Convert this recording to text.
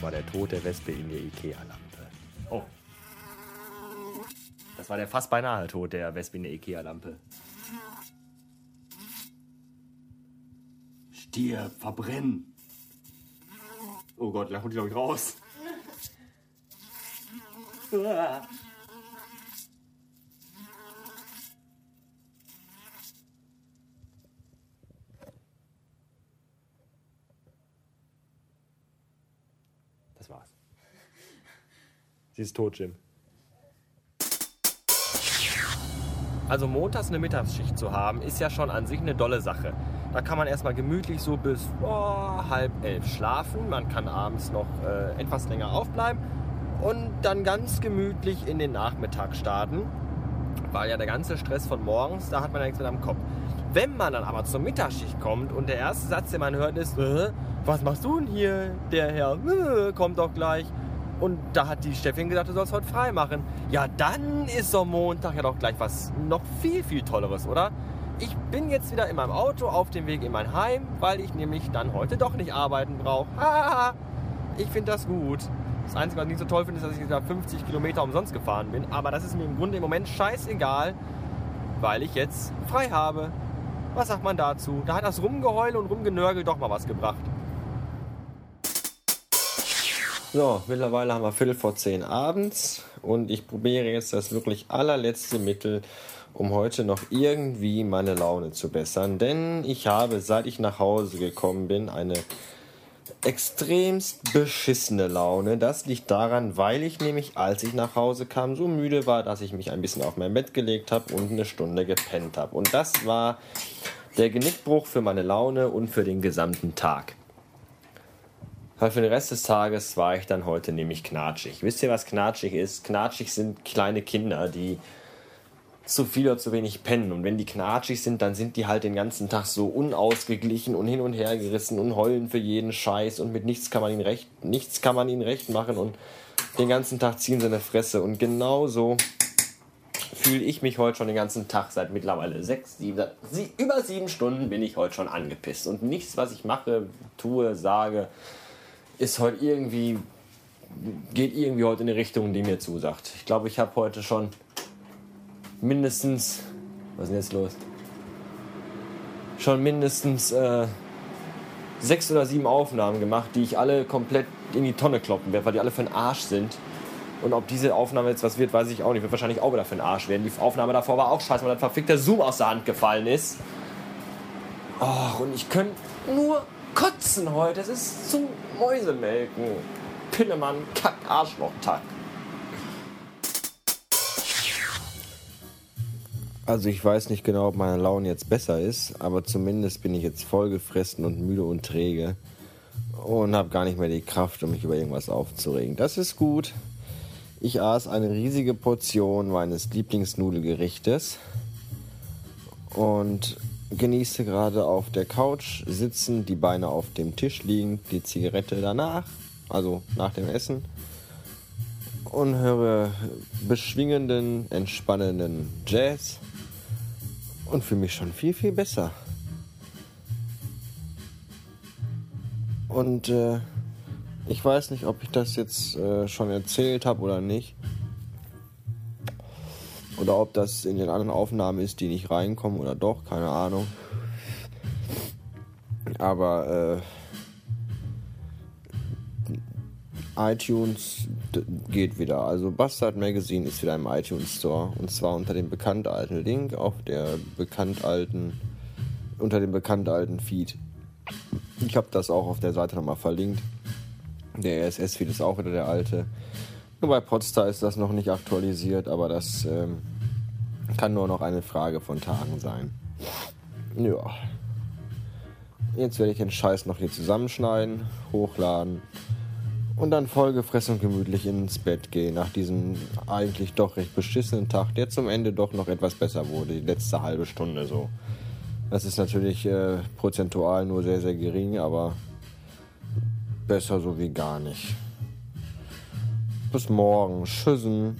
Tod der Wespe in der Ikea-Lampe. Oh. Das war der fast beinahe Tod der Wespe in der Ikea-Lampe. Stier, verbrennen. Oh Gott, da kommt die, glaube ich, raus. Das war's. Sie ist tot, Jim. Also montags eine Mittagsschicht zu haben, ist ja schon an sich eine dolle Sache. Da kann man erstmal gemütlich so bis oh, halb elf schlafen. Man kann abends noch äh, etwas länger aufbleiben und dann ganz gemütlich in den Nachmittag starten. Weil ja der ganze Stress von morgens, da hat man ja nichts mehr am Kopf. Wenn man dann aber zur Mittagsschicht kommt und der erste Satz, den man hört, ist, äh, was machst du denn hier? Der Herr äh, kommt doch gleich. Und da hat die Steffin gesagt, du sollst heute frei machen. Ja, dann ist so Montag ja doch gleich was noch viel, viel Tolleres, oder? Ich bin jetzt wieder in meinem Auto auf dem Weg in mein Heim, weil ich nämlich dann heute doch nicht arbeiten brauche. Ich finde das gut. Das Einzige, was ich nicht so toll finde, ist, dass ich da 50 Kilometer umsonst gefahren bin. Aber das ist mir im Grunde im Moment scheißegal, weil ich jetzt frei habe. Was sagt man dazu? Da hat das Rumgeheul und Rumgenörgel doch mal was gebracht. So, mittlerweile haben wir Viertel vor zehn abends und ich probiere jetzt das wirklich allerletzte Mittel, um heute noch irgendwie meine Laune zu bessern. Denn ich habe, seit ich nach Hause gekommen bin, eine extremst beschissene Laune. Das liegt daran, weil ich nämlich, als ich nach Hause kam, so müde war, dass ich mich ein bisschen auf mein Bett gelegt habe und eine Stunde gepennt habe. Und das war der Genickbruch für meine Laune und für den gesamten Tag. Weil für den Rest des Tages war ich dann heute nämlich knatschig. Wisst ihr, was knatschig ist? Knatschig sind kleine Kinder, die zu viel oder zu wenig pennen. Und wenn die knatschig sind, dann sind die halt den ganzen Tag so unausgeglichen und hin und her gerissen und heulen für jeden Scheiß und mit nichts kann man ihnen recht, nichts kann man ihnen recht machen und den ganzen Tag ziehen sie eine Fresse. Und genauso fühle ich mich heute schon den ganzen Tag seit mittlerweile sechs, sieben, sie, über sieben Stunden bin ich heute schon angepisst. Und nichts, was ich mache, tue, sage, ist heute irgendwie, geht irgendwie heute in eine Richtung, die mir zusagt. Ich glaube, ich habe heute schon mindestens, was ist denn jetzt los? Schon mindestens äh, sechs oder sieben Aufnahmen gemacht, die ich alle komplett in die Tonne kloppen werde, weil die alle für den Arsch sind. Und ob diese Aufnahme jetzt was wird, weiß ich auch nicht. Wird wahrscheinlich auch wieder für den Arsch werden. Die Aufnahme davor war auch scheiße, weil das verfickte Zoom aus der Hand gefallen ist. Oh, und ich könnte nur kotzen heute. Es ist zum Mäusemelken. Pillemann, Kack, Arschloch, Tack. Also ich weiß nicht genau, ob meine Laune jetzt besser ist, aber zumindest bin ich jetzt vollgefressen und müde und träge und habe gar nicht mehr die Kraft, um mich über irgendwas aufzuregen. Das ist gut. Ich aß eine riesige Portion meines Lieblingsnudelgerichtes und genieße gerade auf der Couch sitzen, die Beine auf dem Tisch liegen, die Zigarette danach, also nach dem Essen und höre beschwingenden, entspannenden Jazz und fühle mich schon viel, viel besser. Und äh, ich weiß nicht, ob ich das jetzt äh, schon erzählt habe oder nicht. Oder ob das in den anderen Aufnahmen ist, die nicht reinkommen oder doch, keine Ahnung. Aber äh, iTunes geht wieder. Also Bastard Magazine ist wieder im iTunes Store. Und zwar unter dem bekannt alten Link auf der bekannt alten, unter dem bekannt alten Feed. Ich habe das auch auf der Seite nochmal verlinkt. Der RSS-Feed ist auch wieder der alte. Nur bei Podstar ist das noch nicht aktualisiert, aber das ähm, kann nur noch eine Frage von Tagen sein. Ja. Jetzt werde ich den Scheiß noch hier zusammenschneiden, hochladen und dann vollgefressen und gemütlich ins Bett gehen nach diesem eigentlich doch recht beschissenen Tag, der zum Ende doch noch etwas besser wurde, die letzte halbe Stunde so. Das ist natürlich äh, prozentual nur sehr, sehr gering, aber besser so wie gar nicht. Bis morgen. Tschüssen.